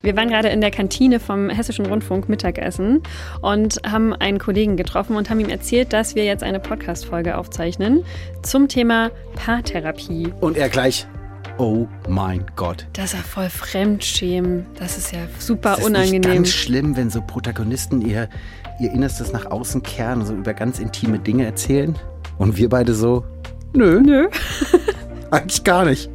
Wir waren gerade in der Kantine vom Hessischen Rundfunk Mittagessen und haben einen Kollegen getroffen und haben ihm erzählt, dass wir jetzt eine Podcast-Folge aufzeichnen zum Thema Paartherapie. Und er gleich. Oh mein Gott. Das ist ja voll Fremdschämen. Das ist ja super ist das unangenehm. Nicht ganz schlimm, wenn so Protagonisten ihr, ihr Innerstes nach außen kehren, so über ganz intime Dinge erzählen. Und wir beide so, nö. Nö. Eigentlich gar nicht.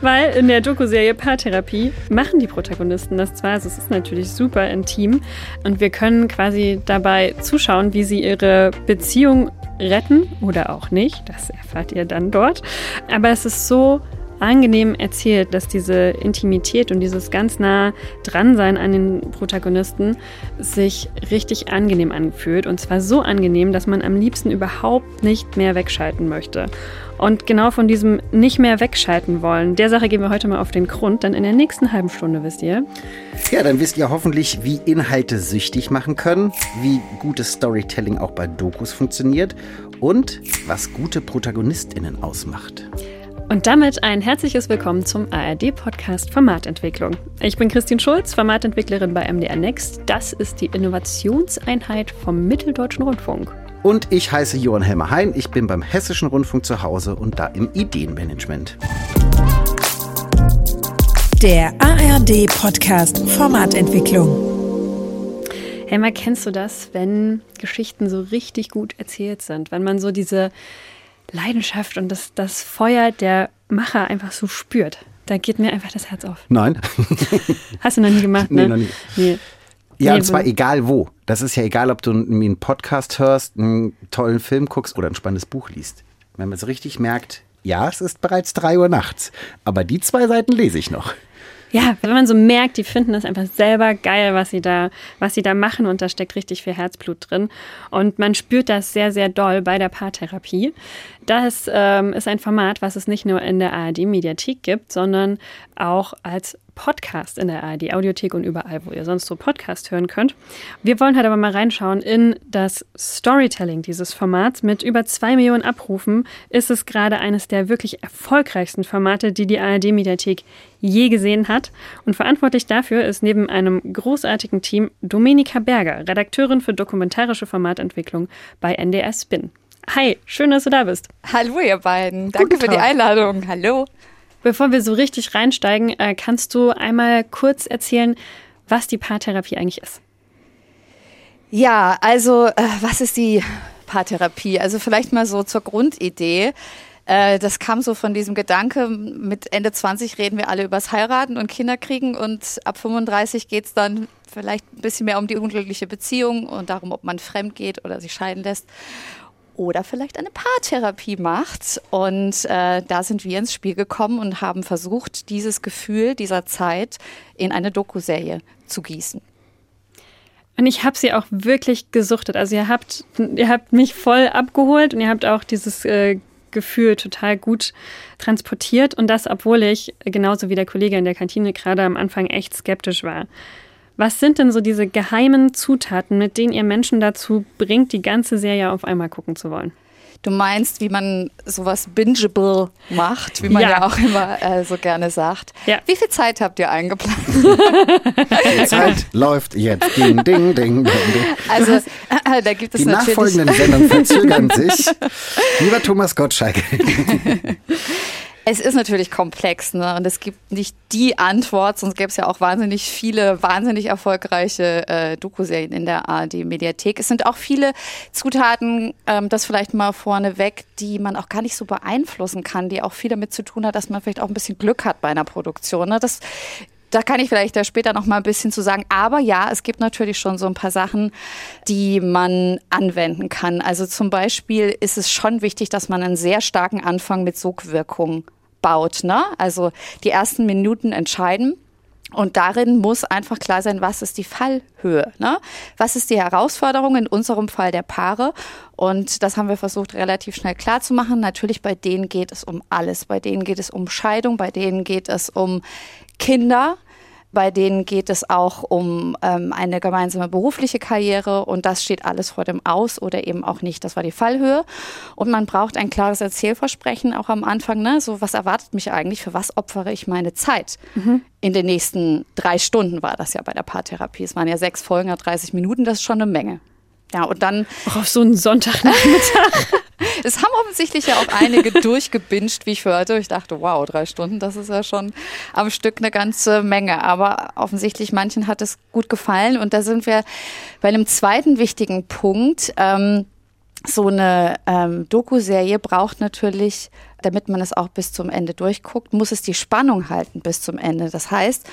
Weil in der Doku-Serie Paartherapie machen die Protagonisten das zwar, also es ist natürlich super intim und wir können quasi dabei zuschauen, wie sie ihre Beziehung retten oder auch nicht. Das erfahrt ihr dann dort. Aber es ist so angenehm erzählt, dass diese Intimität und dieses ganz nah dran sein an den Protagonisten sich richtig angenehm anfühlt. Und zwar so angenehm, dass man am liebsten überhaupt nicht mehr wegschalten möchte. Und genau von diesem nicht mehr wegschalten wollen, der Sache gehen wir heute mal auf den Grund, denn in der nächsten halben Stunde wisst ihr. Ja, dann wisst ihr hoffentlich, wie Inhalte süchtig machen können, wie gutes Storytelling auch bei Dokus funktioniert und was gute ProtagonistInnen ausmacht. Und damit ein herzliches Willkommen zum ARD-Podcast Formatentwicklung. Ich bin Christine Schulz, Formatentwicklerin bei MDR Next. Das ist die Innovationseinheit vom Mitteldeutschen Rundfunk. Und ich heiße Johann Helmer Hein. Ich bin beim Hessischen Rundfunk zu Hause und da im Ideenmanagement. Der ARD-Podcast Formatentwicklung. Helmer, kennst du das, wenn Geschichten so richtig gut erzählt sind? Wenn man so diese Leidenschaft und das, das Feuer der Macher einfach so spürt? Da geht mir einfach das Herz auf. Nein. Hast du noch nie gemacht, ne? Nee, noch nie. Nee. Ja, Nee, und zwar egal wo. Das ist ja egal, ob du einen Podcast hörst, einen tollen Film guckst oder ein spannendes Buch liest. Wenn man so richtig merkt, ja, es ist bereits drei Uhr nachts, aber die zwei Seiten lese ich noch. Ja, wenn man so merkt, die finden das einfach selber geil, was sie da, was sie da machen und da steckt richtig viel Herzblut drin. Und man spürt das sehr, sehr doll bei der Paartherapie. Das ähm, ist ein Format, was es nicht nur in der ARD-Mediathek gibt, sondern auch als Podcast in der ARD-Audiothek und überall, wo ihr sonst so Podcast hören könnt. Wir wollen halt aber mal reinschauen in das Storytelling dieses Formats. Mit über zwei Millionen Abrufen ist es gerade eines der wirklich erfolgreichsten Formate, die die ARD-Mediathek je gesehen hat. Und verantwortlich dafür ist neben einem großartigen Team Domenica Berger, Redakteurin für dokumentarische Formatentwicklung bei NDR Spin. Hi, schön, dass du da bist. Hallo ihr beiden, danke für die Tag. Einladung. Hallo. Bevor wir so richtig reinsteigen, äh, kannst du einmal kurz erzählen, was die Paartherapie eigentlich ist? Ja, also äh, was ist die Paartherapie? Also vielleicht mal so zur Grundidee. Äh, das kam so von diesem Gedanke, mit Ende 20 reden wir alle übers Heiraten und Kinderkriegen und ab 35 geht's dann vielleicht ein bisschen mehr um die unglückliche Beziehung und darum, ob man fremd geht oder sich scheiden lässt. Oder vielleicht eine Paartherapie macht. Und äh, da sind wir ins Spiel gekommen und haben versucht, dieses Gefühl dieser Zeit in eine Dokuserie zu gießen. Und ich habe sie auch wirklich gesuchtet. Also ihr habt, ihr habt mich voll abgeholt und ihr habt auch dieses äh, Gefühl total gut transportiert. Und das, obwohl ich, genauso wie der Kollege in der Kantine, gerade am Anfang echt skeptisch war. Was sind denn so diese geheimen Zutaten, mit denen ihr Menschen dazu bringt, die ganze Serie auf einmal gucken zu wollen? Du meinst, wie man sowas bingeable macht, wie man Ja. ja, auch immer äh, so gerne sagt. Ja. Wie viel Zeit habt ihr eingeplant? Die Zeit läuft jetzt. Ding, ding, ding, ding, ding. Also äh, da gibt es Die natürlich. nachfolgenden Sendungen verzögern sich. Lieber Thomas Gottschalk. Es ist natürlich komplex, ne? Und es gibt nicht die Antwort, sonst gäbe es ja auch wahnsinnig viele, wahnsinnig erfolgreiche äh, Doku-Serien in der ARD-Mediathek. Es sind auch viele Zutaten, ähm, das vielleicht mal vorneweg, die man auch gar nicht so beeinflussen kann, die auch viel damit zu tun hat, dass man vielleicht auch ein bisschen Glück hat bei einer Produktion. Ne? Das da kann ich vielleicht da später noch mal ein bisschen zu sagen. Aber ja, es gibt natürlich schon so ein paar Sachen, die man anwenden kann. Also zum Beispiel ist es schon wichtig, dass man einen sehr starken Anfang mit Sogwirkung baut. Ne? Also die ersten Minuten entscheiden. Und darin muss einfach klar sein, was ist die Fallhöhe, ne? Was ist die Herausforderung in unserem Fall der Paare? Und das haben wir versucht relativ schnell klar zu machen. Natürlich bei denen geht es um alles. Bei denen geht es um Scheidung, bei denen geht es um Kinder. Bei denen geht es auch um ähm, eine gemeinsame berufliche Karriere und das steht alles vor dem Aus oder eben auch nicht. Das war die Fallhöhe. Und man braucht ein klares Erzählversprechen auch am Anfang. Ne? So, was erwartet mich eigentlich? Für was opfere ich meine Zeit? Mhm. In den nächsten drei Stunden war das ja bei der Paartherapie. Es waren ja sechs Folgen, 30 Minuten, das ist schon eine Menge. Ja, und dann. Auch auf so einen Sonntagnachmittag. es haben offensichtlich ja auch einige durchgebinged, wie ich hörte. Ich dachte, wow, drei Stunden, das ist ja schon am Stück eine ganze Menge. Aber offensichtlich manchen hat es gut gefallen. Und da sind wir bei einem zweiten wichtigen Punkt. Ähm, so eine ähm, Doku-Serie braucht natürlich, damit man es auch bis zum Ende durchguckt, muss es die Spannung halten bis zum Ende. Das heißt,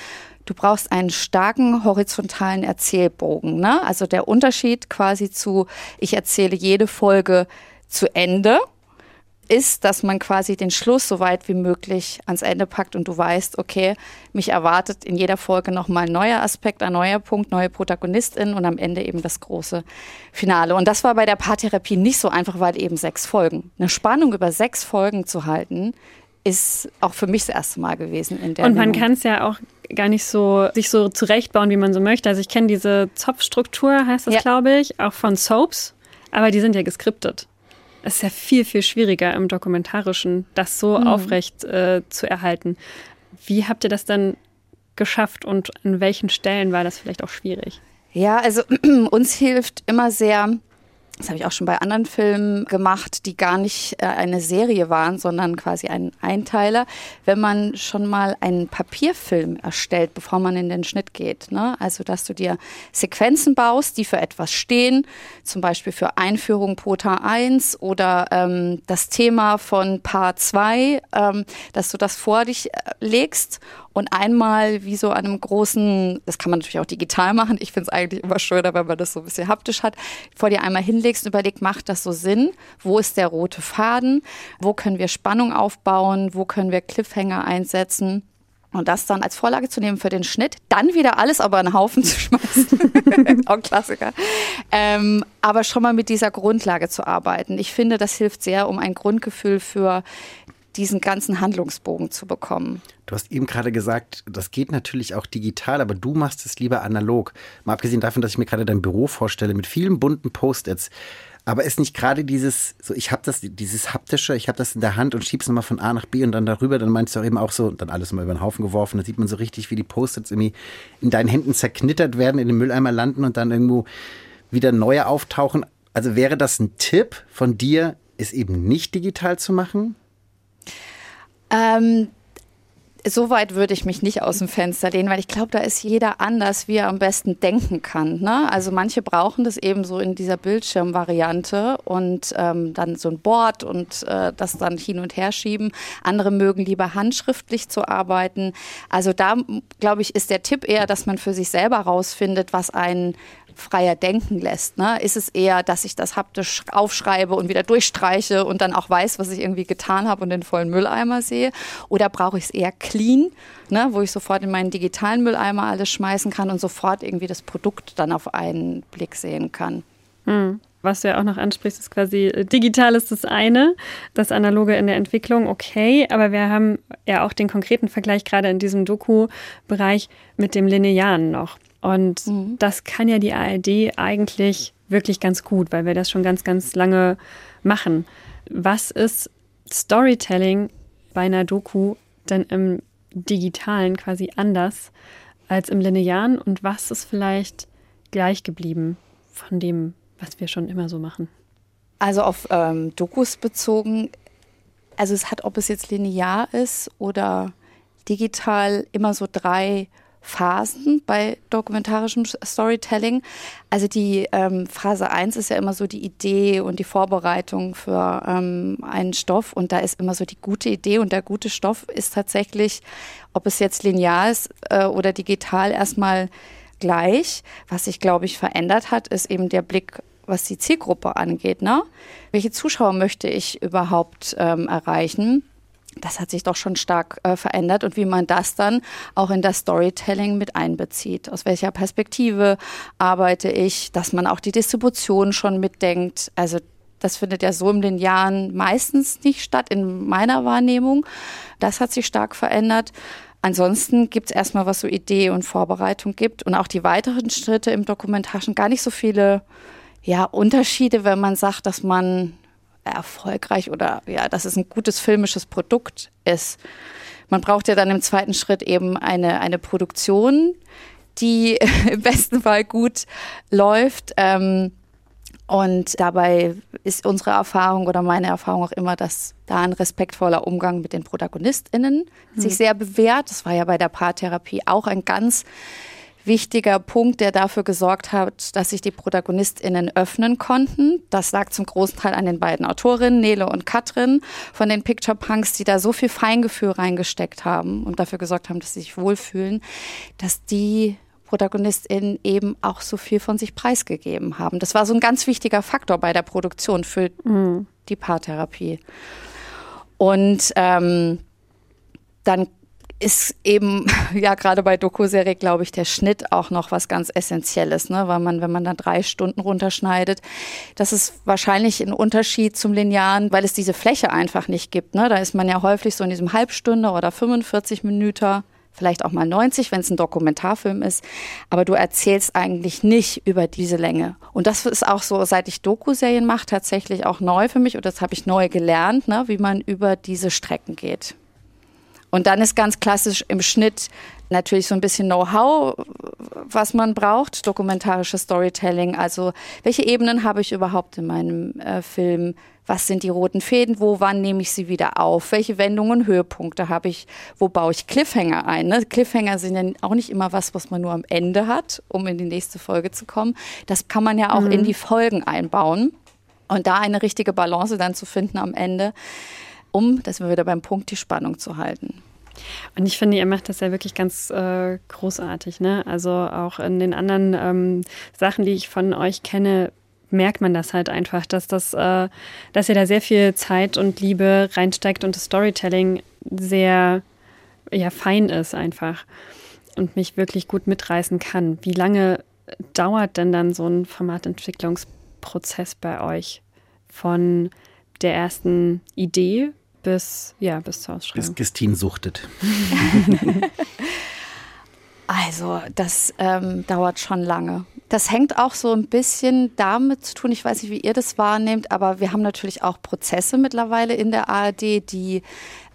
du brauchst einen starken horizontalen Erzählbogen. Ne? Also der Unterschied quasi zu, ich erzähle jede Folge zu Ende ist, dass man quasi den Schluss so weit wie möglich ans Ende packt und du weißt, okay, mich erwartet in jeder Folge nochmal ein neuer Aspekt, ein neuer Punkt, neue Protagonistin und am Ende eben das große Finale. Und das war bei der Paartherapie nicht so einfach, weil eben sechs Folgen. Eine Spannung über sechs Folgen zu halten, ist auch für mich das erste Mal gewesen in der Und man kann es ja auch gar nicht so sich so zurechtbauen, wie man so möchte. Also ich kenne diese Zopfstruktur, heißt das, ja. glaube ich, auch von Soaps, aber die sind ja geskriptet. Es ist ja viel, viel schwieriger im Dokumentarischen, das so mhm. aufrecht äh, zu erhalten. Wie habt ihr das dann geschafft und an welchen Stellen war das vielleicht auch schwierig? Ja, also uns hilft immer sehr, das habe ich auch schon bei anderen Filmen gemacht, die gar nicht äh, eine Serie waren, sondern quasi ein Einteiler, wenn man schon mal einen Papierfilm erstellt, bevor man in den Schnitt geht. Ne? Also, dass du dir Sequenzen baust, die für etwas stehen, zum Beispiel für Einführung Pota 1 oder ähm, das Thema von Paar 2, ähm, dass du das vor dich äh, legst und einmal wie so an einem großen, das kann man natürlich auch digital machen, ich finde es eigentlich immer schöner, wenn man das so ein bisschen haptisch hat, vor dir einmal hinlegst und überleg, macht das so Sinn? Wo ist der rote Faden? Wo können wir Spannung aufbauen? Wo können wir Cliffhanger einsetzen? Und das dann als Vorlage zu nehmen für den Schnitt, dann wieder alles aber in einen Haufen zu schmeißen. Auch Klassiker. Ähm, aber schon mal mit dieser Grundlage zu arbeiten. Ich finde, das hilft sehr, um ein Grundgefühl für diesen ganzen Handlungsbogen zu bekommen. Du hast eben gerade gesagt, das geht natürlich auch digital, aber du machst es lieber analog. Mal abgesehen davon, dass ich mir gerade dein Büro vorstelle mit vielen bunten Post-its. Aber ist nicht gerade dieses, so ich habe das, dieses haptische, ich habe das in der Hand und schieb's nochmal von A nach B und dann darüber, dann meinst du auch eben auch so, dann alles mal über den Haufen geworfen, da sieht man so richtig, wie die Post-its irgendwie in deinen Händen zerknittert werden, in den Mülleimer landen und dann irgendwo wieder neue auftauchen. Also wäre das ein Tipp von dir, es eben nicht digital zu machen? Ähm, so weit würde ich mich nicht aus dem Fenster lehnen, weil ich glaube, da ist jeder anders, wie er am besten denken kann. Ne? Also manche brauchen das eben so in dieser Bildschirmvariante und ähm, dann so ein Board und äh, das dann hin und her schieben. Andere mögen lieber handschriftlich zu arbeiten. Also da, glaube ich, ist der Tipp eher, dass man für sich selber rausfindet, was einen freier denken lässt. Ne? Ist es eher, dass ich das haptisch aufschreibe und wieder durchstreiche und dann auch weiß, was ich irgendwie getan habe und den vollen Mülleimer sehe? Oder brauche ich es eher clean, ne? wo ich sofort in meinen digitalen Mülleimer alles schmeißen kann und sofort irgendwie das Produkt dann auf einen Blick sehen kann? Hm. Was du ja auch noch ansprichst, ist quasi äh, digital ist das eine, das analoge in der Entwicklung, okay, aber wir haben ja auch den konkreten Vergleich gerade in diesem Doku-Bereich mit dem Linearen noch. Und mhm. das kann ja die ARD eigentlich wirklich ganz gut, weil wir das schon ganz, ganz lange machen. Was ist Storytelling bei einer Doku denn im digitalen quasi anders als im linearen und was ist vielleicht gleich geblieben von dem, was wir schon immer so machen? Also auf ähm, Dokus bezogen, also es hat, ob es jetzt linear ist oder digital, immer so drei Phasen bei dokumentarischem Storytelling. Also die ähm, Phase 1 ist ja immer so die Idee und die Vorbereitung für ähm, einen Stoff und da ist immer so die gute Idee und der gute Stoff ist tatsächlich, ob es jetzt linear ist äh, oder digital, erstmal gleich. Was sich, glaube ich, verändert hat, ist eben der Blick was die Zielgruppe angeht. Ne? Welche Zuschauer möchte ich überhaupt ähm, erreichen? Das hat sich doch schon stark äh, verändert und wie man das dann auch in das Storytelling mit einbezieht. Aus welcher Perspektive arbeite ich, dass man auch die Distribution schon mitdenkt. Also das findet ja so im Linearen meistens nicht statt, in meiner Wahrnehmung. Das hat sich stark verändert. ansonsten gibt es erstmal, was so Idee und Vorbereitung gibt und auch die weiteren Schritte im Dokumentarischen gar nicht so viele ja, Unterschiede, wenn man sagt, dass man erfolgreich oder ja, dass es ein gutes filmisches Produkt ist. Man braucht ja dann im zweiten Schritt eben eine, eine Produktion, die im besten Fall gut läuft. Ähm, und dabei ist unsere Erfahrung oder meine Erfahrung auch immer, dass da ein respektvoller Umgang mit den ProtagonistInnen mhm. sich sehr bewährt. Das war ja bei der Paartherapie auch ein ganz wichtiger Punkt, der dafür gesorgt hat, dass sich die ProtagonistInnen öffnen konnten. Das lag zum großen Teil an den beiden Autorinnen, Nele und Katrin von den Picture Punks, die da so viel Feingefühl reingesteckt haben und dafür gesorgt haben, dass sie sich wohlfühlen, dass die ProtagonistInnen eben auch so viel von sich preisgegeben haben. Das war so ein ganz wichtiger Faktor bei der Produktion für mhm. die Paartherapie. Und ähm, dann ist eben ja gerade bei Doku-Serie, glaube ich, der Schnitt auch noch was ganz Essentielles, ne? weil man, wenn man dann drei Stunden runterschneidet, das ist wahrscheinlich ein Unterschied zum Linearen, weil es diese Fläche einfach nicht gibt. Ne? Da ist man ja häufig so in diesem Halbstunde oder 45 Minuten vielleicht auch mal 90, wenn es ein Dokumentarfilm ist, aber du erzählst eigentlich nicht über diese Länge. Und das ist auch so, seit ich Doku-Serien mache, tatsächlich auch neu für mich und das habe ich neu gelernt, ne, wie man über diese Strecken geht. Und dann ist ganz klassisch im Schnitt natürlich so ein bisschen Know-how, was man braucht, dokumentarisches Storytelling. Also welche Ebenen habe ich überhaupt in meinem äh, Film? Was sind die roten Fäden? Wo, wann nehme ich sie wieder auf? Welche Wendungen, Höhepunkte habe ich? Wo baue ich Cliffhanger ein? Ne? Cliffhanger sind ja auch nicht immer was, was man nur am Ende hat, um in die nächste Folge zu kommen. Das kann man ja auch mhm. in die Folgen einbauen. Und da eine richtige Balance dann zu finden am Ende um, das wir wieder beim Punkt, die Spannung zu halten. Und ich finde, ihr macht das ja wirklich ganz äh, großartig. Ne? Also auch in den anderen ähm, Sachen, die ich von euch kenne, merkt man das halt einfach, dass das, äh, dass ihr da sehr viel Zeit und Liebe reinsteckt und das Storytelling sehr ja, fein ist einfach und mich wirklich gut mitreißen kann. Wie lange dauert denn dann so ein Formatentwicklungsprozess bei euch? Von der ersten Idee bis, ja, bis zur Ausschreibung. Bis Christine suchtet. also, das ähm, dauert schon lange. Das hängt auch so ein bisschen damit zu tun, ich weiß nicht, wie ihr das wahrnehmt, aber wir haben natürlich auch Prozesse mittlerweile in der ARD, die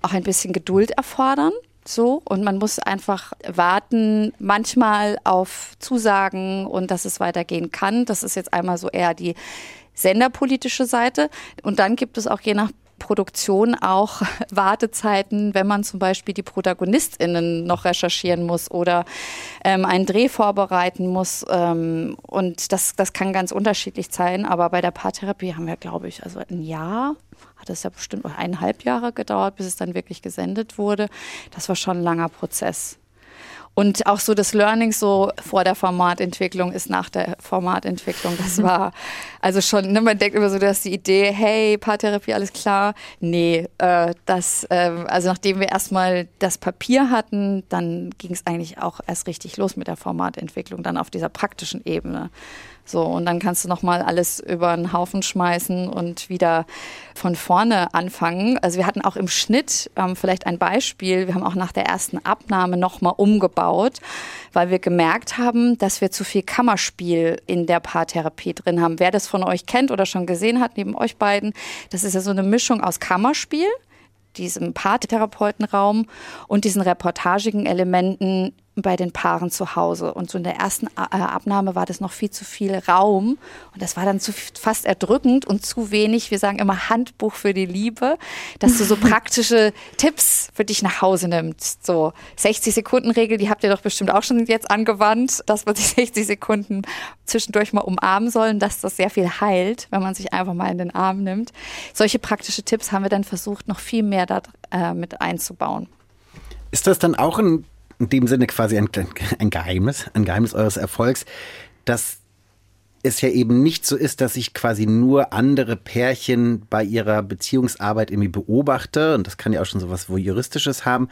auch ein bisschen Geduld erfordern. So, und man muss einfach warten, manchmal auf Zusagen und dass es weitergehen kann. Das ist jetzt einmal so eher die senderpolitische Seite. Und dann gibt es auch je nach Produktion auch Wartezeiten, wenn man zum Beispiel die ProtagonistInnen noch recherchieren muss oder ähm, einen Dreh vorbereiten muss. Ähm, und das, das kann ganz unterschiedlich sein. Aber bei der Paartherapie haben wir, glaube ich, also ein Jahr hat es ja bestimmt eineinhalb Jahre gedauert, bis es dann wirklich gesendet wurde. Das war schon ein langer Prozess. Und auch so das Learning so vor der Formatentwicklung ist nach der Formatentwicklung. Das war also schon, ne, man denkt immer so, dass die Idee, hey, Paartherapie, alles klar. Nee, äh, das, äh, also nachdem wir erstmal das Papier hatten, dann ging es eigentlich auch erst richtig los mit der Formatentwicklung, dann auf dieser praktischen Ebene. So, und dann kannst du nochmal alles über einen Haufen schmeißen und wieder von vorne anfangen. Also wir hatten auch im Schnitt ähm, vielleicht ein Beispiel. Wir haben auch nach der ersten Abnahme nochmal umgebaut, weil wir gemerkt haben, dass wir zu viel Kammerspiel in der Paartherapie drin haben. Wer das von euch kennt oder schon gesehen hat, neben euch beiden, das ist ja so eine Mischung aus Kammerspiel diesem Paartherapeutenraum und diesen reportagigen Elementen bei den Paaren zu Hause. Und so in der ersten äh, Abnahme war das noch viel zu viel Raum. Und das war dann zu, fast erdrückend und zu wenig, wir sagen immer Handbuch für die Liebe, dass du so praktische Tipps für dich nach Hause nimmst. So 60 Sekunden Regel, die habt ihr doch bestimmt auch schon jetzt angewandt, dass man sich 60 Sekunden zwischendurch mal umarmen soll und dass das sehr viel heilt, wenn man sich einfach mal in den Arm nimmt. Solche praktische Tipps haben wir dann versucht, noch viel mehr da äh, mit einzubauen. Ist das dann auch ein in dem Sinne quasi ein, ein Geheimnis, ein Geheimnis eures Erfolgs, dass es ja eben nicht so ist, dass ich quasi nur andere Pärchen bei ihrer Beziehungsarbeit irgendwie beobachte, und das kann ja auch schon so was Voyeuristisches haben,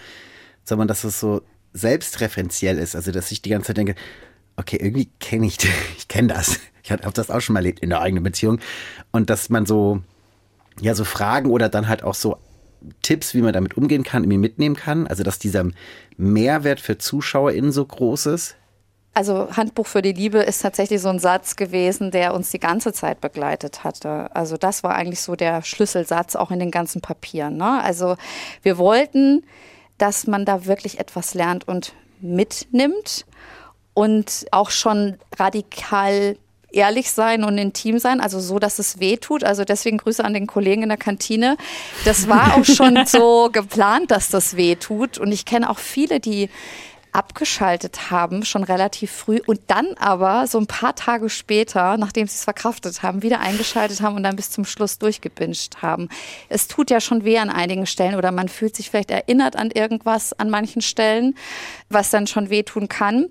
sondern dass es so selbstreferenziell ist. Also, dass ich die ganze Zeit denke, okay, irgendwie kenne ich, ich kenne das. Ich habe das auch schon mal erlebt in der eigenen Beziehung. Und dass man so, ja, so Fragen oder dann halt auch so Tipps, wie man damit umgehen kann, irgendwie mitnehmen kann? Also, dass dieser Mehrwert für ZuschauerInnen so groß ist? Also Handbuch für die Liebe ist tatsächlich so ein Satz gewesen, der uns die ganze Zeit begleitet hatte. Also das war eigentlich so der Schlüsselsatz auch in den ganzen Papieren. Ne? Also wir wollten, dass man da wirklich etwas lernt und mitnimmt und auch schon radikal ehrlich sein und intim sein, also so, dass es weh tut. Also deswegen Grüße an den Kollegen in der Kantine. Das war auch schon so geplant, dass das weh tut. Und ich kenne auch viele, die abgeschaltet haben, schon relativ früh und dann aber so ein paar Tage später, nachdem sie es verkraftet haben, wieder eingeschaltet haben und dann bis zum Schluss durchgebinscht haben. Es tut ja schon weh an einigen Stellen oder man fühlt sich vielleicht erinnert an irgendwas an manchen Stellen, was dann schon wehtun kann.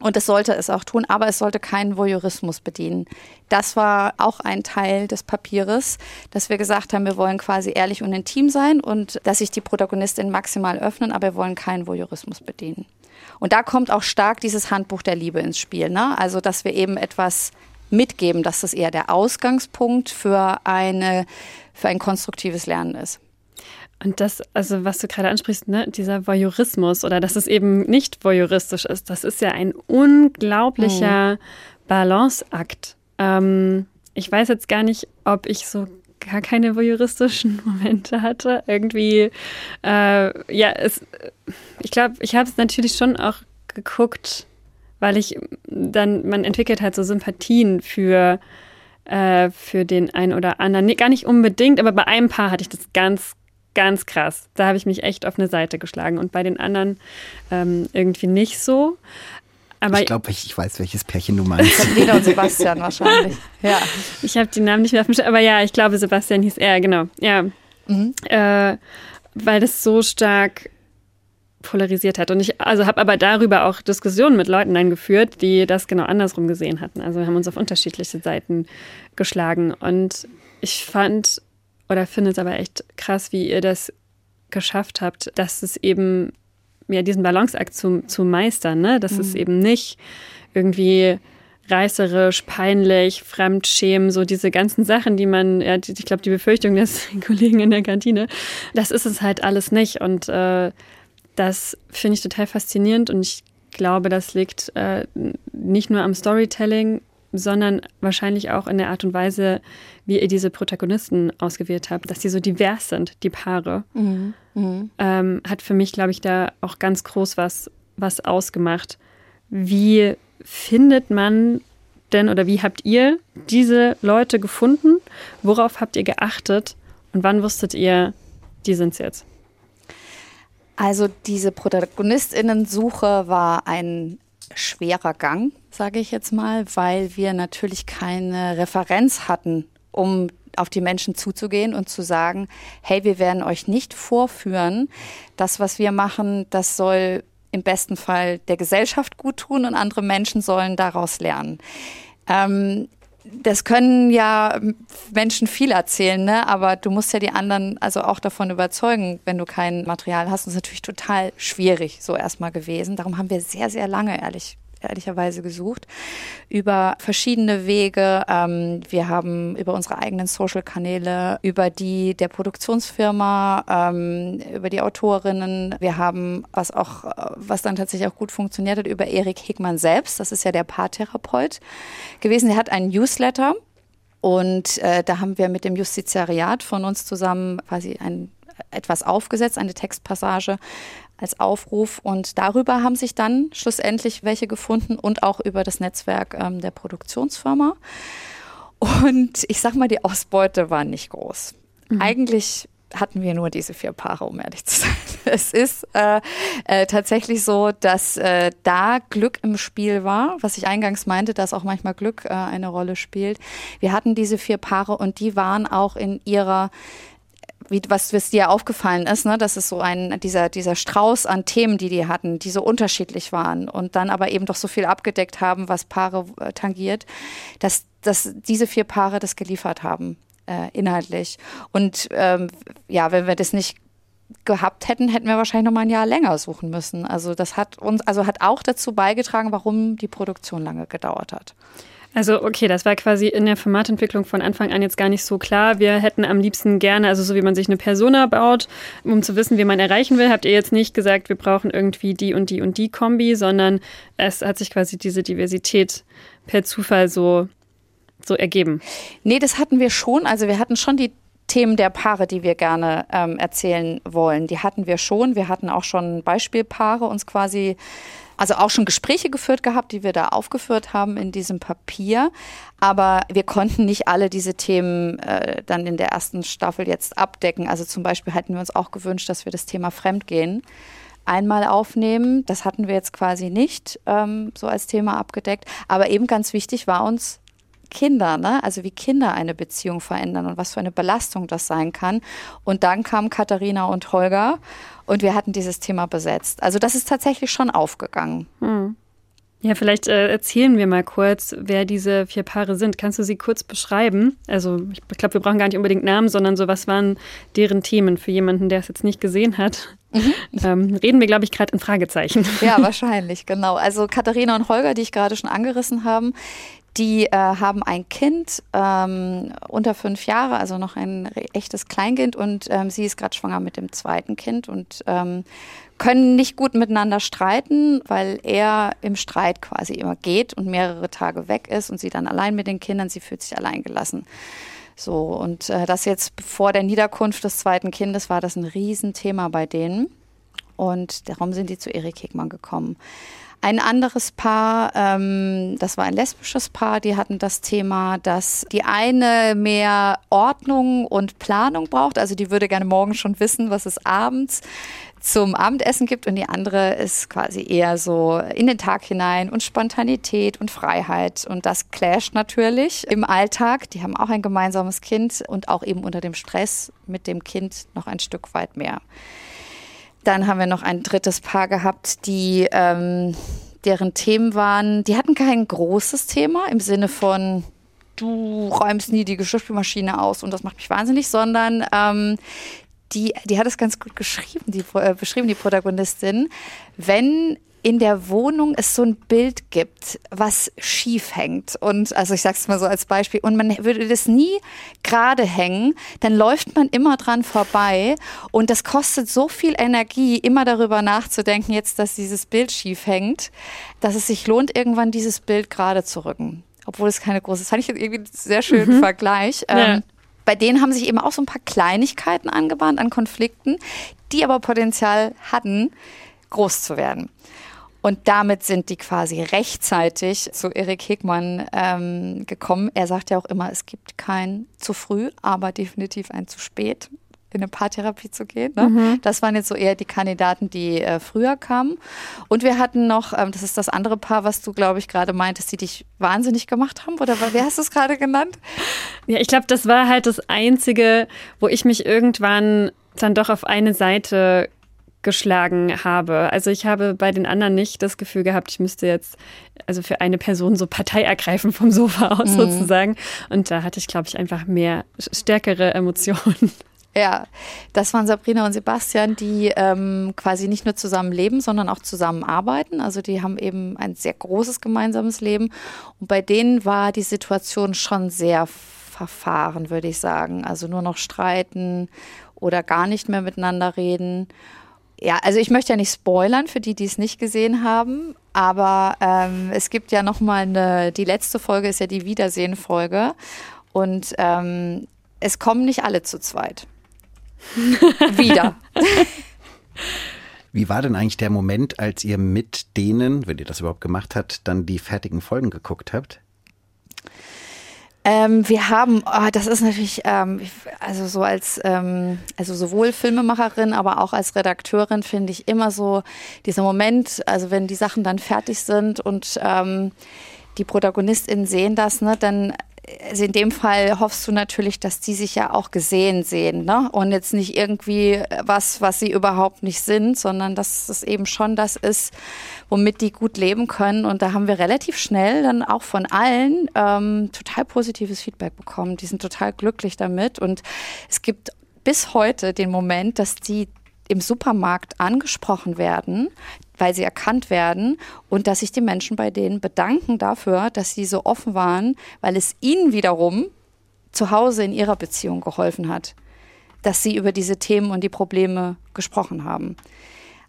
Und das sollte es auch tun, aber es sollte keinen Voyeurismus bedienen. Das war auch ein Teil des Papieres, dass wir gesagt haben, wir wollen quasi ehrlich und intim sein und dass sich die Protagonistin maximal öffnen, aber wir wollen keinen Voyeurismus bedienen. Und da kommt auch stark dieses Handbuch der Liebe ins Spiel. Ne? Also, dass wir eben etwas mitgeben, dass das eher der Ausgangspunkt für, eine, für ein konstruktives Lernen ist. Und das, also was du gerade ansprichst, ne, dieser Voyeurismus oder dass es eben nicht voyeuristisch ist, das ist ja ein unglaublicher mhm. Balanceakt. Ähm, ich weiß jetzt gar nicht, ob ich so gar keine voyeuristischen Momente hatte. Irgendwie, äh, ja, es, ich glaube, ich habe es natürlich schon auch geguckt, weil ich dann, man entwickelt halt so Sympathien für, äh, für den einen oder anderen. Nee, gar nicht unbedingt, aber bei einem Paar hatte ich das ganz, ganz krass. Da habe ich mich echt auf eine Seite geschlagen und bei den anderen ähm, irgendwie nicht so. Aber ich glaube, ich, ich, weiß, welches Pärchen du meinst. Sabrina und Sebastian wahrscheinlich. Ja. Ich habe die Namen nicht mehr auf dem Schirm, aber ja, ich glaube, Sebastian hieß er, genau. Ja. Mhm. Äh, weil das so stark polarisiert hat. Und ich also habe aber darüber auch Diskussionen mit Leuten eingeführt, die das genau andersrum gesehen hatten. Also wir haben uns auf unterschiedliche Seiten geschlagen. Und ich fand oder finde es aber echt krass, wie ihr das geschafft habt, dass es eben ja, diesen Balanceakt zu, zu meistern, ne? dass mhm. es eben nicht irgendwie reißerisch, peinlich, Fremdschämen, so diese ganzen Sachen, die man, ja, ich glaube, die Befürchtung des Kollegen in der Kantine, das ist es halt alles nicht. Und äh, das finde ich total faszinierend und ich glaube, das liegt äh, nicht nur am Storytelling, sondern wahrscheinlich auch in der Art und Weise, wie ihr diese Protagonisten ausgewählt habt, dass die so divers sind, die Paare. Mhm. Mhm. Ähm, hat für mich, glaube ich, da auch ganz groß was, was ausgemacht. Wie findet man denn oder wie habt ihr diese Leute gefunden? Worauf habt ihr geachtet? Und wann wusstet ihr, die sind es jetzt? Also diese Protagonistinnen-Suche war ein schwerer Gang, sage ich jetzt mal, weil wir natürlich keine Referenz hatten, um auf die Menschen zuzugehen und zu sagen, hey, wir werden euch nicht vorführen, das, was wir machen, das soll im besten Fall der Gesellschaft gut tun und andere Menschen sollen daraus lernen. Ähm, das können ja Menschen viel erzählen, ne? aber du musst ja die anderen also auch davon überzeugen, wenn du kein Material hast. Das ist natürlich total schwierig so erstmal gewesen. Darum haben wir sehr, sehr lange, ehrlich ehrlicherweise gesucht, über verschiedene Wege. Ähm, wir haben über unsere eigenen Social-Kanäle, über die der Produktionsfirma, ähm, über die Autorinnen. Wir haben, was auch, was dann tatsächlich auch gut funktioniert hat, über Erik Hegmann selbst. Das ist ja der Paartherapeut gewesen. Der hat einen Newsletter. Und äh, da haben wir mit dem Justiziariat von uns zusammen quasi ein etwas aufgesetzt, eine Textpassage, als Aufruf. Und darüber haben sich dann schlussendlich welche gefunden und auch über das Netzwerk ähm, der Produktionsfirma. Und ich sag mal, die Ausbeute war nicht groß. Mhm. Eigentlich hatten wir nur diese vier Paare, um ehrlich zu sein. Es ist äh, äh, tatsächlich so, dass äh, da Glück im Spiel war, was ich eingangs meinte, dass auch manchmal Glück äh, eine Rolle spielt. Wir hatten diese vier Paare und die waren auch in ihrer wie, was, was dir aufgefallen ist, ne, das ist so ein, dieser, dieser Strauß an Themen, die die hatten, die so unterschiedlich waren und dann aber eben doch so viel abgedeckt haben, was Paare äh, tangiert, dass, dass diese vier Paare das geliefert haben, äh, inhaltlich. Und ähm, ja, wenn wir das nicht gehabt hätten, hätten wir wahrscheinlich noch mal ein Jahr länger suchen müssen. Also das hat uns, also hat auch dazu beigetragen, warum die Produktion lange gedauert hat. Also okay, das war quasi in der Formatentwicklung von Anfang an jetzt gar nicht so klar. Wir hätten am liebsten gerne, also so wie man sich eine Persona baut, um zu wissen, wie man erreichen will, habt ihr jetzt nicht gesagt, wir brauchen irgendwie die und die und die Kombi, sondern es hat sich quasi diese Diversität per Zufall so, so ergeben. Nee, das hatten wir schon. Also wir hatten schon die Themen der Paare, die wir gerne ähm, erzählen wollen. Die hatten wir schon. Wir hatten auch schon Beispielpaare uns quasi also auch schon Gespräche geführt gehabt, die wir da aufgeführt haben in diesem Papier. Aber wir konnten nicht alle diese Themen äh, dann in der ersten Staffel jetzt abdecken. Also zum Beispiel hätten wir uns auch gewünscht, dass wir das Thema Fremdgehen einmal aufnehmen. Das hatten wir jetzt quasi nicht ähm, so als Thema abgedeckt. Aber eben ganz wichtig war uns Kinder, ne? also wie Kinder eine Beziehung verändern und was für eine Belastung das sein kann. Und dann kamen Katharina und Holger und wir hatten dieses Thema besetzt. Also das ist tatsächlich schon aufgegangen. Hm. Ja, vielleicht äh, erzählen wir mal kurz, wer diese vier Paare sind. Kannst du sie kurz beschreiben? Also ich glaube, wir brauchen gar nicht unbedingt Namen, sondern so, was waren deren Themen für jemanden, der es jetzt nicht gesehen hat? Mhm. Ähm, reden wir, glaube ich, gerade in Fragezeichen. Ja, wahrscheinlich, genau. Also Katharina und Holger, die ich gerade schon angerissen habe, die äh, haben ein Kind ähm, unter fünf Jahre, also noch ein echtes Kleinkind und ähm, sie ist gerade schwanger mit dem zweiten Kind und ähm, können nicht gut miteinander streiten, weil er im Streit quasi immer geht und mehrere Tage weg ist und sie dann allein mit den Kindern, sie fühlt sich allein gelassen. So, und äh, das jetzt vor der Niederkunft des zweiten Kindes war das ein Riesenthema bei denen. Und darum sind die zu Erik Hegmann gekommen. Ein anderes Paar, ähm, das war ein lesbisches Paar, die hatten das Thema, dass die eine mehr Ordnung und Planung braucht. Also die würde gerne morgen schon wissen, was es abends zum Abendessen gibt und die andere ist quasi eher so in den Tag hinein und Spontanität und Freiheit und das clasht natürlich im Alltag. Die haben auch ein gemeinsames Kind und auch eben unter dem Stress mit dem Kind noch ein Stück weit mehr. Dann haben wir noch ein drittes Paar gehabt, die ähm, deren Themen waren, die hatten kein großes Thema im Sinne von du räumst nie die Geschirrspülmaschine aus und das macht mich wahnsinnig, sondern ähm, die, die hat es ganz gut geschrieben, die, äh, beschrieben, die Protagonistin. Wenn in der Wohnung es so ein Bild gibt, was schief hängt. Und also ich sag's mal so als Beispiel, und man würde das nie gerade hängen, dann läuft man immer dran vorbei. Und das kostet so viel Energie, immer darüber nachzudenken, jetzt, dass dieses Bild schief hängt, dass es sich lohnt, irgendwann dieses Bild gerade zu rücken. Obwohl es keine große, das fand ich irgendwie einen sehr schönen mhm. Vergleich. Ja. Ähm, bei denen haben sich eben auch so ein paar Kleinigkeiten angebahnt an Konflikten, die aber Potenzial hatten, groß zu werden. Und damit sind die quasi rechtzeitig zu Erik Hegmann ähm, gekommen. Er sagt ja auch immer, es gibt kein zu früh, aber definitiv ein zu spät in eine Paartherapie zu gehen. Ne? Mhm. Das waren jetzt so eher die Kandidaten, die äh, früher kamen. Und wir hatten noch, ähm, das ist das andere Paar, was du, glaube ich, gerade meintest, die dich wahnsinnig gemacht haben. Oder wer hast du es gerade genannt? Ja, ich glaube, das war halt das Einzige, wo ich mich irgendwann dann doch auf eine Seite geschlagen habe. Also ich habe bei den anderen nicht das Gefühl gehabt, ich müsste jetzt also für eine Person so Partei ergreifen vom Sofa aus mhm. sozusagen. Und da hatte ich, glaube ich, einfach mehr stärkere Emotionen. Ja, das waren Sabrina und Sebastian, die ähm, quasi nicht nur zusammen leben, sondern auch zusammen arbeiten. Also die haben eben ein sehr großes gemeinsames Leben. Und bei denen war die Situation schon sehr verfahren, würde ich sagen. Also nur noch streiten oder gar nicht mehr miteinander reden. Ja, also ich möchte ja nicht spoilern für die, die es nicht gesehen haben, aber ähm, es gibt ja noch mal eine, die letzte Folge ist ja die Wiedersehen-Folge und ähm, es kommen nicht alle zu zweit. Wieder. Wie war denn eigentlich der Moment, als ihr mit denen, wenn ihr das überhaupt gemacht habt, dann die fertigen Folgen geguckt habt? Ähm, wir haben, oh, das ist natürlich, ähm, also so als, ähm, also sowohl Filmemacherin, aber auch als Redakteurin finde ich immer so dieser Moment, also wenn die Sachen dann fertig sind und ähm, die ProtagonistInnen sehen das, ne, dann also in dem Fall hoffst du natürlich, dass die sich ja auch gesehen sehen, ne? Und jetzt nicht irgendwie was, was sie überhaupt nicht sind, sondern dass es eben schon das ist, womit die gut leben können. Und da haben wir relativ schnell dann auch von allen ähm, total positives Feedback bekommen. Die sind total glücklich damit. Und es gibt bis heute den Moment, dass die im Supermarkt angesprochen werden, weil sie erkannt werden und dass sich die Menschen bei denen bedanken dafür, dass sie so offen waren, weil es ihnen wiederum zu Hause in ihrer Beziehung geholfen hat, dass sie über diese Themen und die Probleme gesprochen haben.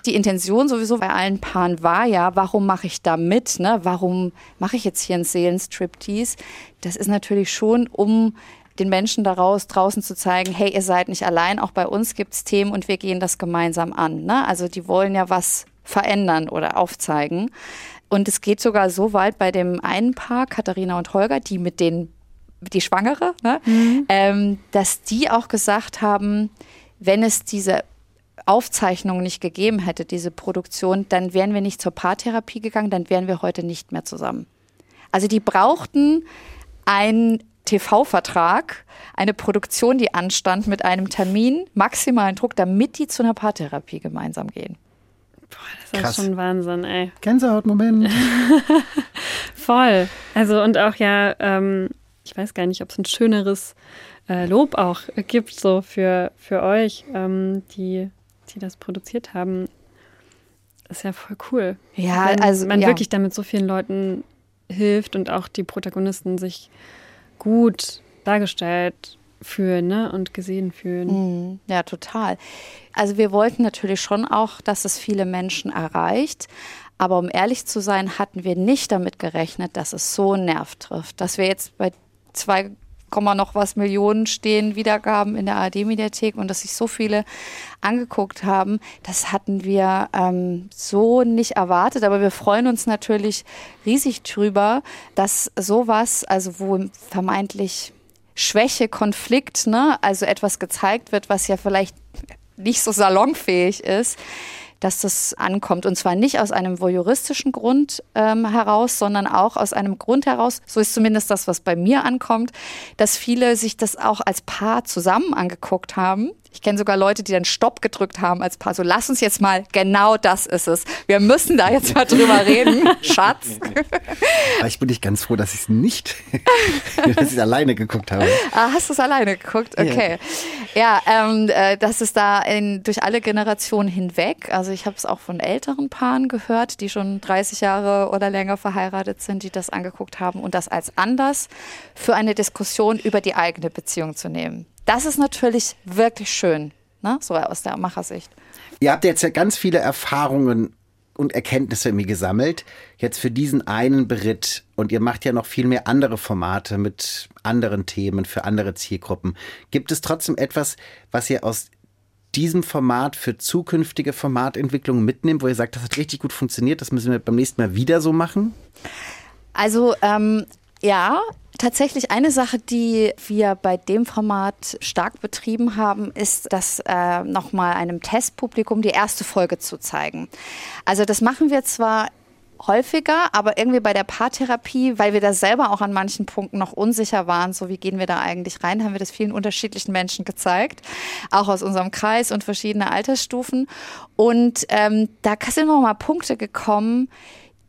Die Intention sowieso bei allen Paaren war ja, warum mache ich da mit? Ne? Warum mache ich jetzt hier einen Seelenstriptease? Das ist natürlich schon, um den Menschen daraus draußen zu zeigen, hey, ihr seid nicht allein, auch bei uns gibt es Themen und wir gehen das gemeinsam an. Ne? Also die wollen ja was verändern oder aufzeigen. Und es geht sogar so weit bei dem einen Paar, Katharina und Holger, die mit den, die Schwangere, ne? Mhm. Ähm, dass die auch gesagt haben, wenn es diese Aufzeichnung nicht gegeben hätte, diese Produktion, dann wären wir nicht zur Paartherapie gegangen, dann wären wir heute nicht mehr zusammen. Also die brauchten einen TV-Vertrag, eine Produktion, die anstand mit einem Termin, maximalen Druck, damit die zu einer Paartherapie gemeinsam gehen. Boah, das ist schon Wahnsinn, ey. Gänsehautmoment. Voll. Also und auch ja, ähm, ich weiß gar nicht, ob es ein schöneres äh, Lob auch gibt, so für, für euch, ähm, die die das produziert haben, ist ja voll cool. Ja, Wenn also man ja. wirklich damit so vielen Leuten hilft und auch die Protagonisten sich gut dargestellt fühlen ne? und gesehen fühlen. Mhm. Ja, total. Also wir wollten natürlich schon auch, dass es viele Menschen erreicht. Aber um ehrlich zu sein, hatten wir nicht damit gerechnet, dass es so einen Nerv trifft. Dass wir jetzt bei zwei noch was Millionen stehen Wiedergaben in der ARD-Mediathek und dass sich so viele angeguckt haben, das hatten wir ähm, so nicht erwartet. Aber wir freuen uns natürlich riesig drüber, dass sowas, also wo vermeintlich Schwäche, Konflikt, ne, also etwas gezeigt wird, was ja vielleicht nicht so salonfähig ist, dass das ankommt. Und zwar nicht aus einem voyeuristischen Grund ähm, heraus, sondern auch aus einem Grund heraus, so ist zumindest das, was bei mir ankommt, dass viele sich das auch als Paar zusammen angeguckt haben ich kenne sogar Leute, die dann Stopp gedrückt haben als Paar. So, lass uns jetzt mal, genau das ist es. Wir müssen da jetzt mal drüber reden, Schatz. Aber ich bin nicht ganz froh, dass ich es nicht, dass ich es alleine geguckt habe. Ah, hast du es alleine geguckt? Okay. Ja, ja ähm, äh, das ist da in, durch alle Generationen hinweg. Also ich habe es auch von älteren Paaren gehört, die schon 30 Jahre oder länger verheiratet sind, die das angeguckt haben und das als Anlass für eine Diskussion über die eigene Beziehung zu nehmen. Das ist natürlich wirklich schön, ne? so aus der Machersicht. Ihr habt jetzt ja ganz viele Erfahrungen und Erkenntnisse irgendwie gesammelt. Jetzt für diesen einen Beritt. Und ihr macht ja noch viel mehr andere Formate mit anderen Themen für andere Zielgruppen. Gibt es trotzdem etwas, was ihr aus diesem Format für zukünftige Formatentwicklungen mitnehmt, wo ihr sagt, das hat richtig gut funktioniert, das müssen wir beim nächsten Mal wieder so machen? Also ähm, ja, Tatsächlich eine Sache, die wir bei dem Format stark betrieben haben, ist, das äh, nochmal einem Testpublikum die erste Folge zu zeigen. Also das machen wir zwar häufiger, aber irgendwie bei der Paartherapie, weil wir da selber auch an manchen Punkten noch unsicher waren, so wie gehen wir da eigentlich rein, haben wir das vielen unterschiedlichen Menschen gezeigt, auch aus unserem Kreis und verschiedene Altersstufen. Und ähm, da sind noch mal Punkte gekommen,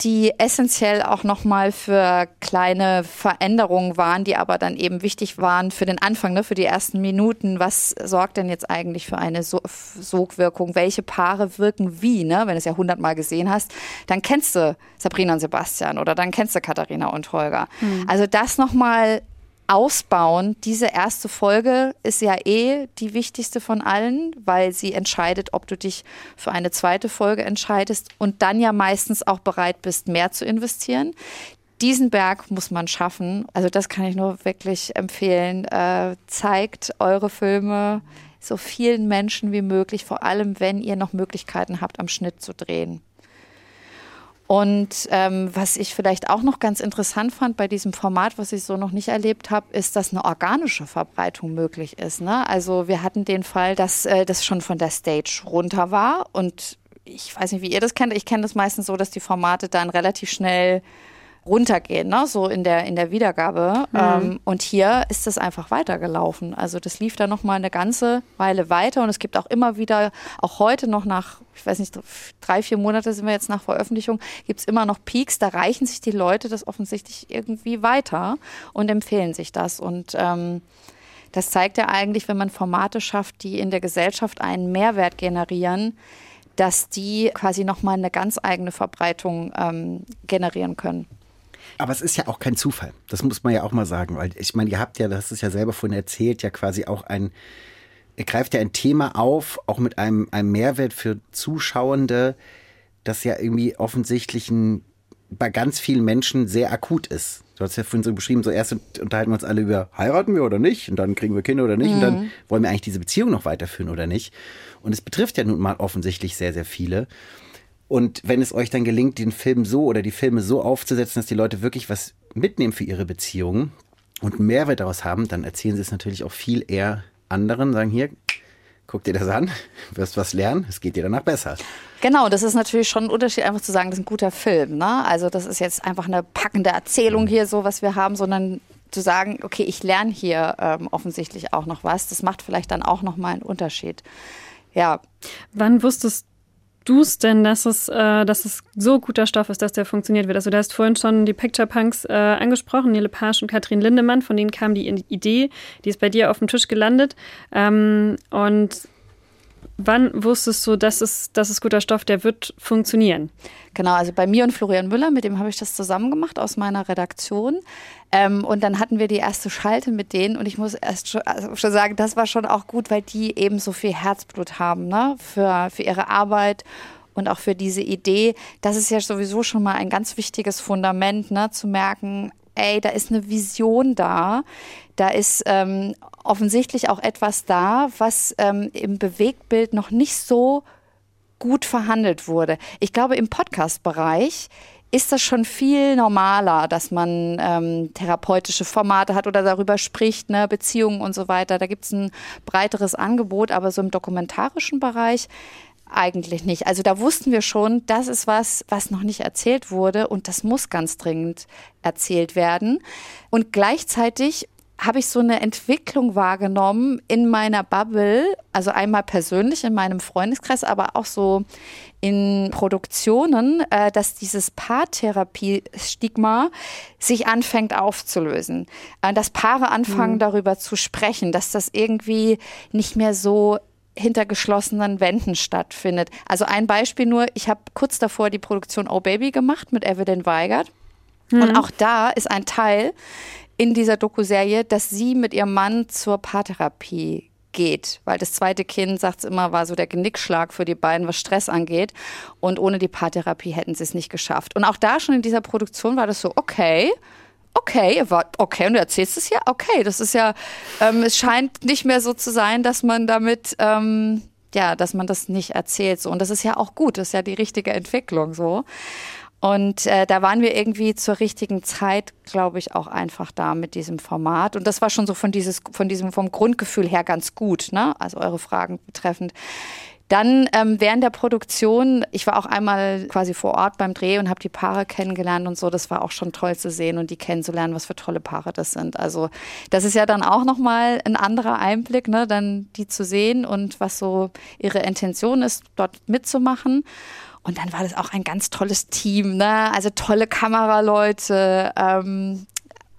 die essentiell auch nochmal für kleine Veränderungen waren, die aber dann eben wichtig waren für den Anfang, ne, für die ersten Minuten. Was sorgt denn jetzt eigentlich für eine so Sogwirkung? Welche Paare wirken wie? Ne? Wenn du es ja hundertmal gesehen hast, dann kennst du Sabrina und Sebastian oder dann kennst du Katharina und Holger. Mhm. Also das nochmal ausbauen. Diese erste Folge ist ja eh die wichtigste von allen, weil sie entscheidet, ob du dich für eine zweite Folge entscheidest und dann ja meistens auch bereit bist, mehr zu investieren. Diesen Berg muss man schaffen. Also das kann ich nur wirklich empfehlen. Äh, zeigt eure Filme so vielen Menschen wie möglich, vor allem wenn ihr noch Möglichkeiten habt, am Schnitt zu drehen. Und ähm, was ich vielleicht auch noch ganz interessant fand bei diesem Format, was ich so noch nicht erlebt habe, ist, dass eine organische Verbreitung möglich ist. Ne? Also wir hatten den Fall, dass äh, das schon von der Stage runter war und ich weiß nicht, wie ihr das kennt. Ich kenne das meistens so, dass die Formate dann relativ schnell runtergehen, ne? so in der, in der Wiedergabe. Mhm. Ähm, und hier ist es einfach weitergelaufen. Also das lief dann noch mal eine ganze Weile weiter und es gibt auch immer wieder, auch heute noch nach, ich weiß nicht, drei, vier Monate sind wir jetzt nach Veröffentlichung, gibt es immer noch Peaks, da reichen sich die Leute das offensichtlich irgendwie weiter und empfehlen sich das. Und ähm, das zeigt ja eigentlich, wenn man Formate schafft, die in der Gesellschaft einen Mehrwert generieren, dass die quasi nochmal eine ganz eigene Verbreitung ähm, generieren können. Aber es ist ja auch kein Zufall. Das muss man ja auch mal sagen, weil ich meine, ihr habt ja, das ist ja selber vorhin erzählt, ja quasi auch ein, ihr greift ja ein Thema auf, auch mit einem, einem Mehrwert für Zuschauende, das ja irgendwie offensichtlich ein, bei ganz vielen Menschen sehr akut ist. Du hast ja vorhin so beschrieben, so erst unterhalten wir uns alle über, heiraten wir oder nicht? Und dann kriegen wir Kinder oder nicht? Mhm. Und dann mhm. wollen wir eigentlich diese Beziehung noch weiterführen oder nicht? Und es betrifft ja nun mal offensichtlich sehr, sehr viele. Und wenn es euch dann gelingt, den Film so oder die Filme so aufzusetzen, dass die Leute wirklich was mitnehmen für ihre Beziehungen und einen Mehrwert daraus haben, dann erzählen sie es natürlich auch viel eher anderen, sagen hier, guck dir das an, wirst was lernen, es geht dir danach besser. Genau, das ist natürlich schon ein Unterschied, einfach zu sagen, das ist ein guter Film. Ne? Also das ist jetzt einfach eine packende Erzählung hier, so was wir haben, sondern zu sagen, okay, ich lerne hier ähm, offensichtlich auch noch was. Das macht vielleicht dann auch nochmal einen Unterschied. Ja. Wann wusstest du es denn, dass es, äh, dass es so guter Stoff ist, dass der funktioniert wird? Also du hast vorhin schon die Picture Punks äh, angesprochen, Nele Pasch und Katrin Lindemann, von denen kam die Idee, die ist bei dir auf dem Tisch gelandet. Ähm, und wann wusstest du, dass es, dass es guter Stoff, der wird funktionieren? Genau, also bei mir und Florian Müller, mit dem habe ich das zusammen gemacht aus meiner Redaktion. Ähm, und dann hatten wir die erste Schalte mit denen und ich muss erst schon, also schon sagen, das war schon auch gut, weil die eben so viel Herzblut haben ne? für, für ihre Arbeit und auch für diese Idee. Das ist ja sowieso schon mal ein ganz wichtiges Fundament, ne? zu merken, ey, da ist eine Vision da, da ist ähm, offensichtlich auch etwas da, was ähm, im Bewegtbild noch nicht so gut verhandelt wurde. Ich glaube, im Podcast-Bereich ist das schon viel normaler, dass man ähm, therapeutische Formate hat oder darüber spricht, ne, Beziehungen und so weiter. Da gibt es ein breiteres Angebot, aber so im dokumentarischen Bereich eigentlich nicht. Also da wussten wir schon, das ist was, was noch nicht erzählt wurde und das muss ganz dringend erzählt werden. Und gleichzeitig habe ich so eine Entwicklung wahrgenommen in meiner Bubble, also einmal persönlich in meinem Freundeskreis, aber auch so in Produktionen, äh, dass dieses Paartherapie-Stigma sich anfängt aufzulösen. Äh, dass Paare anfangen, mhm. darüber zu sprechen, dass das irgendwie nicht mehr so hinter geschlossenen Wänden stattfindet. Also ein Beispiel nur, ich habe kurz davor die Produktion Oh Baby gemacht mit Evelyn Weigert. Mhm. Und auch da ist ein Teil, in dieser Doku-Serie, dass sie mit ihrem Mann zur Paartherapie geht, weil das zweite Kind, sagt es immer, war so der Genickschlag für die beiden, was Stress angeht. Und ohne die Paartherapie hätten sie es nicht geschafft. Und auch da schon in dieser Produktion war das so, okay, okay, okay, und du erzählst es ja, okay, das ist ja, ähm, es scheint nicht mehr so zu sein, dass man damit, ähm, ja, dass man das nicht erzählt. So. Und das ist ja auch gut, das ist ja die richtige Entwicklung so. Und äh, da waren wir irgendwie zur richtigen Zeit, glaube ich, auch einfach da mit diesem Format. Und das war schon so von dieses, von diesem vom Grundgefühl her ganz gut, ne? Also eure Fragen betreffend. Dann ähm, während der Produktion, ich war auch einmal quasi vor Ort beim Dreh und habe die Paare kennengelernt und so. Das war auch schon toll zu sehen und die kennenzulernen, was für tolle Paare das sind. Also das ist ja dann auch nochmal ein anderer Einblick, ne, dann die zu sehen und was so ihre Intention ist, dort mitzumachen. Und dann war das auch ein ganz tolles Team, ne? Also tolle Kameraleute. Ähm,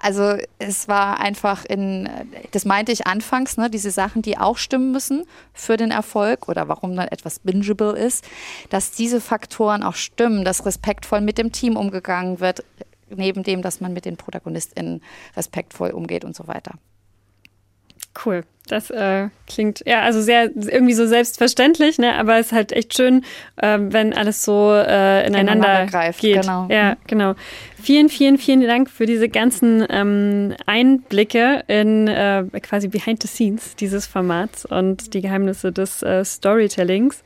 also es war einfach in, das meinte ich anfangs, ne, diese Sachen, die auch stimmen müssen für den Erfolg oder warum dann etwas bingeable ist, dass diese Faktoren auch stimmen, dass respektvoll mit dem Team umgegangen wird, neben dem, dass man mit den ProtagonistInnen respektvoll umgeht und so weiter. Cool. Das äh, klingt ja also sehr irgendwie so selbstverständlich, ne? Aber es ist halt echt schön, äh, wenn alles so äh, ineinander, ineinander greift. Geht. Genau. Ja, genau. Vielen, vielen, vielen Dank für diese ganzen ähm, Einblicke in äh, quasi Behind the Scenes dieses Formats und die Geheimnisse des äh, Storytellings.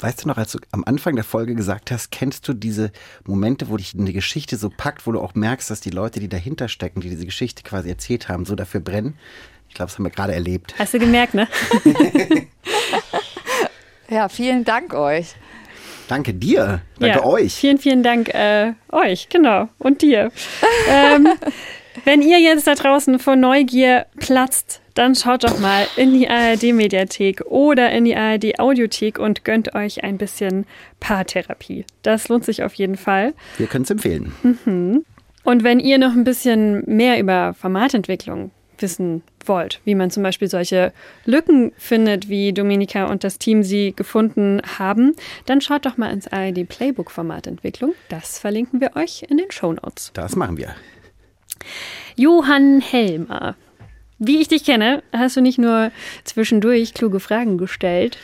Weißt du noch, als du am Anfang der Folge gesagt hast, kennst du diese Momente, wo dich eine Geschichte so packt, wo du auch merkst, dass die Leute, die dahinter stecken, die diese Geschichte quasi erzählt haben, so dafür brennen? Ich glaube, das haben wir gerade erlebt. Hast du gemerkt, ne? ja, vielen Dank euch. Danke dir. Danke ja, euch. Vielen, vielen Dank äh, euch, genau. Und dir. ähm, wenn ihr jetzt da draußen vor Neugier platzt, dann schaut doch mal in die ARD-Mediathek oder in die ARD-Audiothek und gönnt euch ein bisschen Paartherapie. Das lohnt sich auf jeden Fall. Wir können es empfehlen. Mhm. Und wenn ihr noch ein bisschen mehr über Formatentwicklung wissen wollt, wie man zum Beispiel solche Lücken findet, wie Dominika und das Team sie gefunden haben, dann schaut doch mal ins ARD Playbook Formatentwicklung. Das verlinken wir euch in den Show Notes. Das machen wir. Johann Helmer. Wie ich dich kenne, hast du nicht nur zwischendurch kluge Fragen gestellt,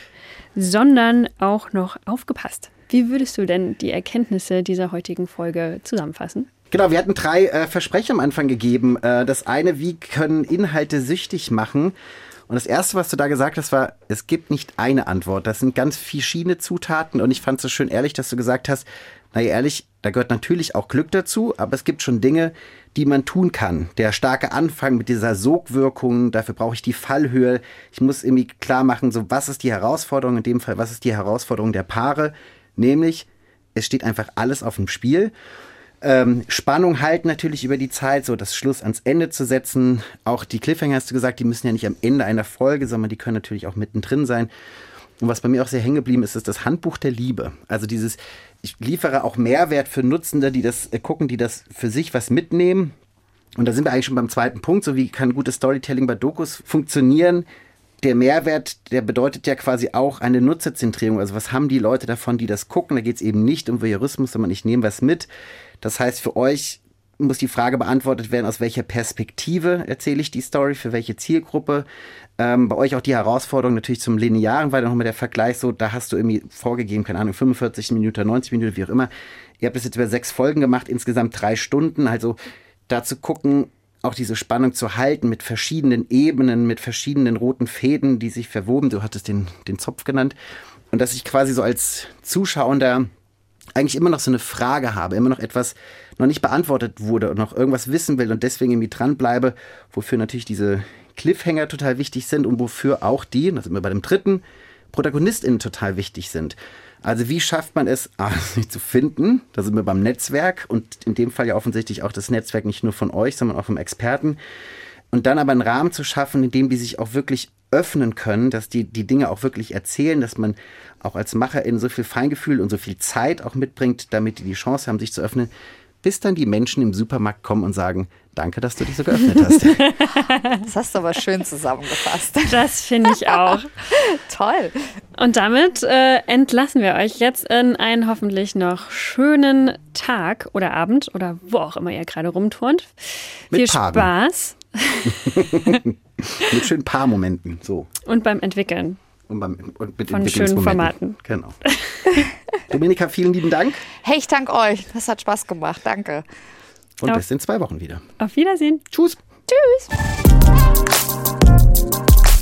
sondern auch noch aufgepasst. Wie würdest du denn die Erkenntnisse dieser heutigen Folge zusammenfassen? Genau, wir hatten drei äh, Versprechen am Anfang gegeben. Äh, das eine, wie können Inhalte süchtig machen? Und das erste, was du da gesagt hast, war, es gibt nicht eine Antwort. Das sind ganz verschiedene Zutaten. Und ich fand es so schön ehrlich, dass du gesagt hast, naja, ehrlich, da gehört natürlich auch Glück dazu, aber es gibt schon Dinge, die man tun kann. Der starke Anfang mit dieser Sogwirkung, dafür brauche ich die Fallhöhe. Ich muss irgendwie klar machen, so was ist die Herausforderung, in dem Fall, was ist die Herausforderung der Paare? Nämlich, es steht einfach alles auf dem Spiel. Ähm, Spannung halten natürlich über die Zeit, so das Schluss ans Ende zu setzen. Auch die Cliffhanger hast du gesagt, die müssen ja nicht am Ende einer Folge, sondern die können natürlich auch mittendrin sein. Und was bei mir auch sehr hängen geblieben ist, ist das Handbuch der Liebe. Also dieses, ich liefere auch Mehrwert für Nutzende, die das äh, gucken, die das für sich was mitnehmen. Und da sind wir eigentlich schon beim zweiten Punkt, so wie kann gutes Storytelling bei Dokus funktionieren. Der Mehrwert, der bedeutet ja quasi auch eine Nutzerzentrierung. Also was haben die Leute davon, die das gucken? Da geht es eben nicht um Voyeurismus, sondern ich nehme was mit. Das heißt, für euch muss die Frage beantwortet werden, aus welcher Perspektive erzähle ich die Story, für welche Zielgruppe. Ähm, bei euch auch die Herausforderung natürlich zum Linearen, weil dann nochmal der Vergleich so, da hast du irgendwie vorgegeben, keine Ahnung, 45 Minuten, 90 Minuten, wie auch immer. Ihr habt es jetzt über sechs Folgen gemacht, insgesamt drei Stunden. Also da zu gucken, auch diese Spannung zu halten mit verschiedenen Ebenen, mit verschiedenen roten Fäden, die sich verwoben. Du hattest den, den Zopf genannt. Und dass ich quasi so als Zuschauender eigentlich immer noch so eine Frage habe, immer noch etwas noch nicht beantwortet wurde und noch irgendwas wissen will und deswegen irgendwie dranbleibe, wofür natürlich diese Cliffhanger total wichtig sind und wofür auch die, das sind wir bei dem dritten, ProtagonistInnen total wichtig sind. Also wie schafft man es, A, sie zu finden? Da sind wir beim Netzwerk und in dem Fall ja offensichtlich auch das Netzwerk nicht nur von euch, sondern auch vom Experten. Und dann aber einen Rahmen zu schaffen, in dem die sich auch wirklich öffnen können, dass die die Dinge auch wirklich erzählen, dass man auch als Macherin so viel Feingefühl und so viel Zeit auch mitbringt, damit die die Chance haben, sich zu öffnen, bis dann die Menschen im Supermarkt kommen und sagen, danke, dass du dich so geöffnet hast. Das hast du aber schön zusammengefasst. Das finde ich auch. Toll. Und damit äh, entlassen wir euch jetzt in einen hoffentlich noch schönen Tag oder Abend oder wo auch immer ihr gerade rumturnt. Mit Viel Paaren. Spaß Mit schönen Paarmomenten. So. und beim Entwickeln. Und, beim, und mit Von schönen Formaten. Genau. Dominika, vielen lieben Dank Hey, ich danke euch. Das hat Spaß gemacht. Danke. und Ja. bis in zwei Wochen wieder. Auf Wiedersehen. Tschüss.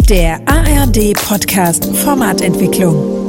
Der ARD Podcast Formatentwicklung.